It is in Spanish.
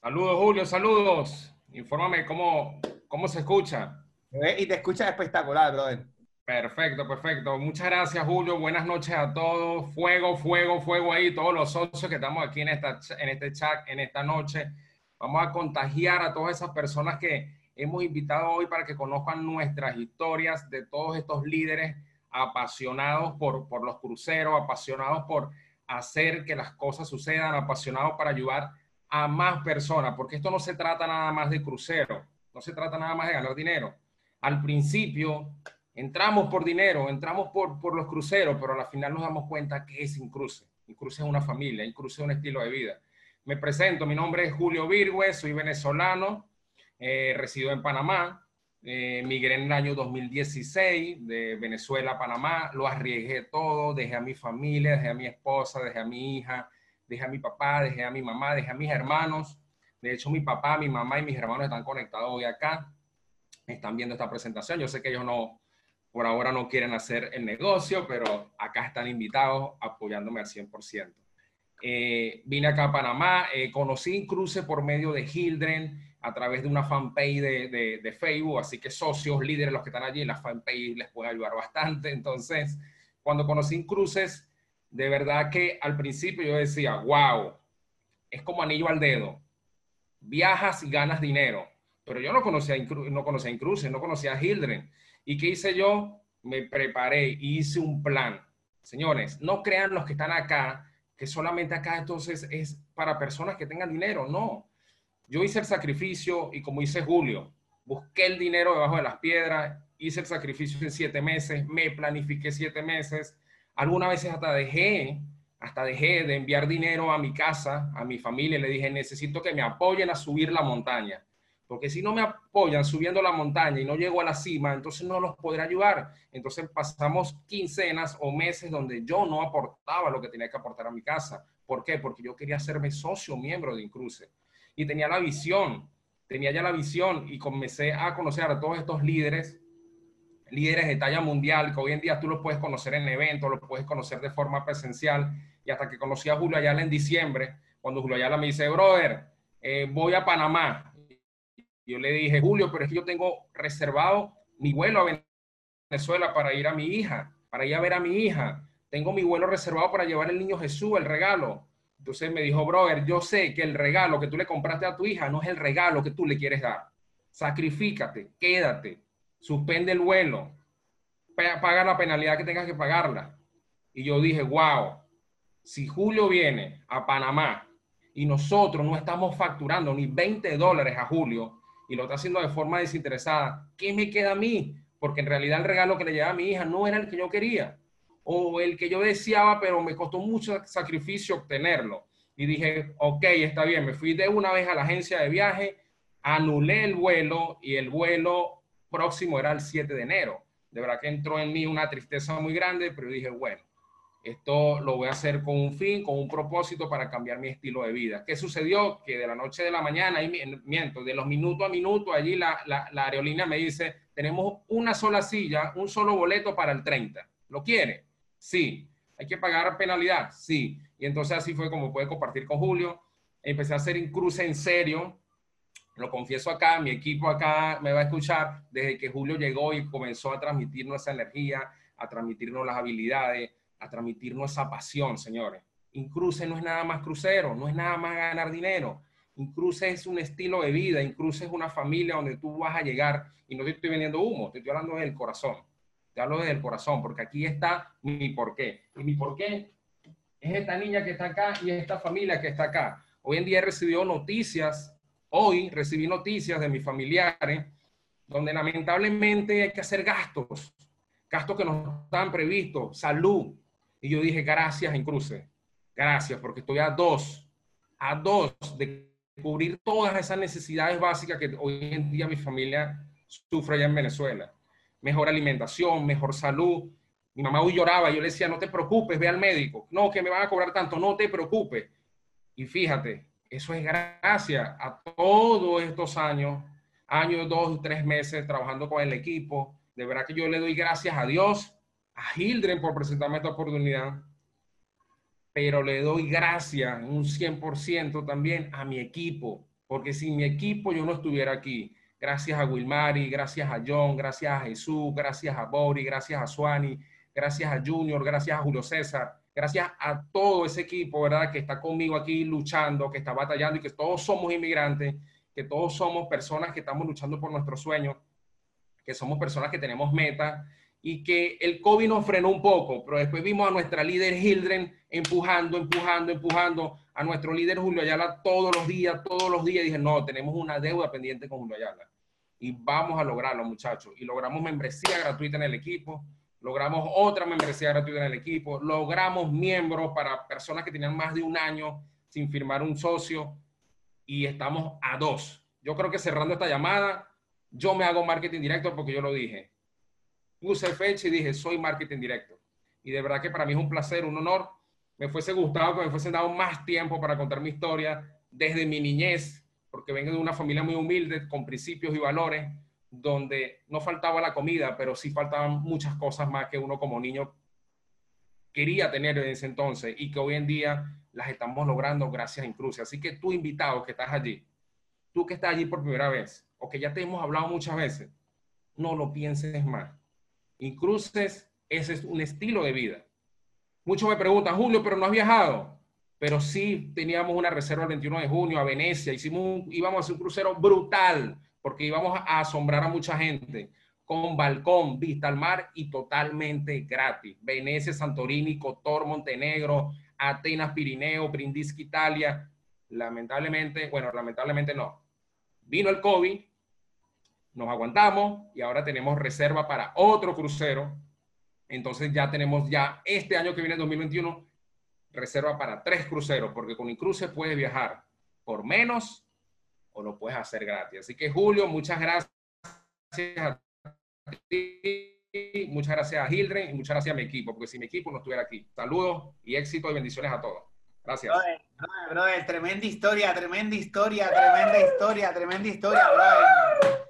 Saludos, Julio, saludos. Infórmame cómo, cómo se escucha. Y te escucha espectacular, brother. Perfecto, perfecto. Muchas gracias, Julio. Buenas noches a todos. Fuego, fuego, fuego ahí. Todos los socios que estamos aquí en, esta, en este chat, en esta noche. Vamos a contagiar a todas esas personas que hemos invitado hoy para que conozcan nuestras historias de todos estos líderes apasionados por, por los cruceros, apasionados por hacer que las cosas sucedan, apasionados para ayudar a más personas, porque esto no se trata nada más de crucero, no se trata nada más de ganar dinero. Al principio entramos por dinero, entramos por, por los cruceros, pero al final nos damos cuenta que es Incruce. Incruce es una familia, Incruce es un estilo de vida. Me presento, mi nombre es Julio Virgüe, soy venezolano, eh, resido en Panamá, eh, migré en el año 2016 de Venezuela a Panamá, lo arriesgué todo, dejé a mi familia, dejé a mi esposa, dejé a mi hija, dejé a mi papá, dejé a mi mamá, dejé a mis hermanos. De hecho, mi papá, mi mamá y mis hermanos están conectados hoy acá, están viendo esta presentación. Yo sé que ellos no, por ahora no quieren hacer el negocio, pero acá están invitados apoyándome al 100%. Eh, vine acá a Panamá, eh, conocí Cruce por medio de Hildren, a través de una fanpage de, de, Facebook, así que socios, líderes, los que están allí, la fanpage les puede ayudar bastante. Entonces, cuando conocí Cruces, de verdad que al principio yo decía, wow, es como anillo al dedo. Viajas y ganas dinero. Pero yo no conocía, no conocía Cruces, no conocía a Hildren. ¿Y qué hice yo? Me preparé y hice un plan. Señores, no crean los que están acá, que solamente acá entonces es para personas que tengan dinero. No, yo hice el sacrificio y como hice Julio, busqué el dinero debajo de las piedras, hice el sacrificio en siete meses, me planifiqué siete meses. Algunas veces hasta dejé, hasta dejé de enviar dinero a mi casa, a mi familia. Le dije, necesito que me apoyen a subir la montaña. Porque si no me apoyan subiendo la montaña y no llego a la cima, entonces no los podré ayudar. Entonces pasamos quincenas o meses donde yo no aportaba lo que tenía que aportar a mi casa. ¿Por qué? Porque yo quería hacerme socio miembro de Incruce y tenía la visión, tenía ya la visión y comencé a conocer a todos estos líderes, líderes de talla mundial, que hoy en día tú los puedes conocer en eventos, los puedes conocer de forma presencial, y hasta que conocí a Julio Ayala en diciembre, cuando Julio Ayala me dice, brother, eh, voy a Panamá. Yo le dije, Julio, pero es que yo tengo reservado mi vuelo a Venezuela para ir a mi hija, para ir a ver a mi hija. Tengo mi vuelo reservado para llevar el niño Jesús, el regalo. Entonces me dijo, brother, yo sé que el regalo que tú le compraste a tu hija no es el regalo que tú le quieres dar. Sacrifícate, quédate, suspende el vuelo, paga la penalidad que tengas que pagarla. Y yo dije, wow, si Julio viene a Panamá y nosotros no estamos facturando ni 20 dólares a Julio y lo está haciendo de forma desinteresada, ¿qué me queda a mí? Porque en realidad el regalo que le lleva a mi hija no era el que yo quería o el que yo deseaba, pero me costó mucho sacrificio obtenerlo. Y dije, ok, está bien, me fui de una vez a la agencia de viaje, anulé el vuelo y el vuelo próximo era el 7 de enero. De verdad que entró en mí una tristeza muy grande, pero dije, bueno, esto lo voy a hacer con un fin, con un propósito para cambiar mi estilo de vida. ¿Qué sucedió? Que de la noche de la mañana, y miento, de los minutos a minuto, allí la aerolínea me dice, tenemos una sola silla, un solo boleto para el 30. ¿Lo quiere? Sí. ¿Hay que pagar penalidad? Sí. Y entonces así fue como pude compartir con Julio. Empecé a hacer un cruce en serio. Lo confieso acá, mi equipo acá me va a escuchar desde que Julio llegó y comenzó a transmitirnos esa energía, a transmitirnos las habilidades, a transmitirnos esa pasión, señores. Incruce no es nada más crucero, no es nada más ganar dinero. Incruce es un estilo de vida, Incruce es una familia donde tú vas a llegar y no te estoy vendiendo humo, te estoy hablando del corazón te hablo desde el corazón, porque aquí está mi porqué. Y mi porqué es esta niña que está acá y esta familia que está acá. Hoy en día he recibido noticias, hoy recibí noticias de mis familiares, donde lamentablemente hay que hacer gastos, gastos que no estaban previstos, salud. Y yo dije, gracias en cruce, gracias, porque estoy a dos, a dos de cubrir todas esas necesidades básicas que hoy en día mi familia sufre allá en Venezuela mejor alimentación, mejor salud. Mi mamá hoy lloraba, yo le decía, no te preocupes, ve al médico. No, que me van a cobrar tanto, no te preocupes. Y fíjate, eso es gracias a todos estos años, años, dos, tres meses trabajando con el equipo. De verdad que yo le doy gracias a Dios, a Hildren por presentarme esta oportunidad, pero le doy gracias un 100% también a mi equipo, porque sin mi equipo yo no estuviera aquí. Gracias a Wilmari, gracias a John, gracias a Jesús, gracias a Bori, gracias a Suani, gracias a Junior, gracias a Julio César, gracias a todo ese equipo, ¿verdad? Que está conmigo aquí luchando, que está batallando y que todos somos inmigrantes, que todos somos personas que estamos luchando por nuestros sueños, que somos personas que tenemos metas y que el COVID nos frenó un poco, pero después vimos a nuestra líder Hildren empujando, empujando, empujando, a nuestro líder Julio Ayala todos los días, todos los días. dije, no, tenemos una deuda pendiente con Julio Ayala y vamos a lograrlo, muchachos. Y logramos membresía gratuita en el equipo, logramos otra membresía gratuita en el equipo, logramos miembros para personas que tenían más de un año sin firmar un socio y estamos a dos. Yo creo que cerrando esta llamada, yo me hago marketing directo porque yo lo dije puse fecha y dije, soy marketing directo. Y de verdad que para mí es un placer, un honor. Me fuese gustado que me fuesen dado más tiempo para contar mi historia desde mi niñez, porque vengo de una familia muy humilde, con principios y valores, donde no faltaba la comida, pero sí faltaban muchas cosas más que uno como niño quería tener en ese entonces y que hoy en día las estamos logrando gracias a Incruce. Así que tú invitado que estás allí, tú que estás allí por primera vez o que ya te hemos hablado muchas veces, no lo pienses más Incruces, ese es un estilo de vida. Muchos me preguntan, Julio, pero no has viajado. Pero sí teníamos una reserva el 21 de junio a Venecia. Hicimos íbamos a hacer un crucero brutal porque íbamos a asombrar a mucha gente con balcón, vista al mar y totalmente gratis. Venecia, Santorini, Cotor, Montenegro, Atenas, Pirineo, Brindisky, Italia. Lamentablemente, bueno, lamentablemente no. Vino el COVID, nos aguantamos y ahora tenemos reserva para otro crucero. Entonces ya tenemos ya este año que viene, 2021, reserva para tres cruceros, porque con Incruce puedes viajar por menos o lo puedes hacer gratis. Así que Julio, muchas gracias a ti, muchas gracias a Hildren y muchas gracias a mi equipo, porque si mi equipo no estuviera aquí. Saludos y éxito y bendiciones a todos. Gracias. Brother, brother, tremenda historia, tremenda historia, tremenda historia, tremenda historia, brother.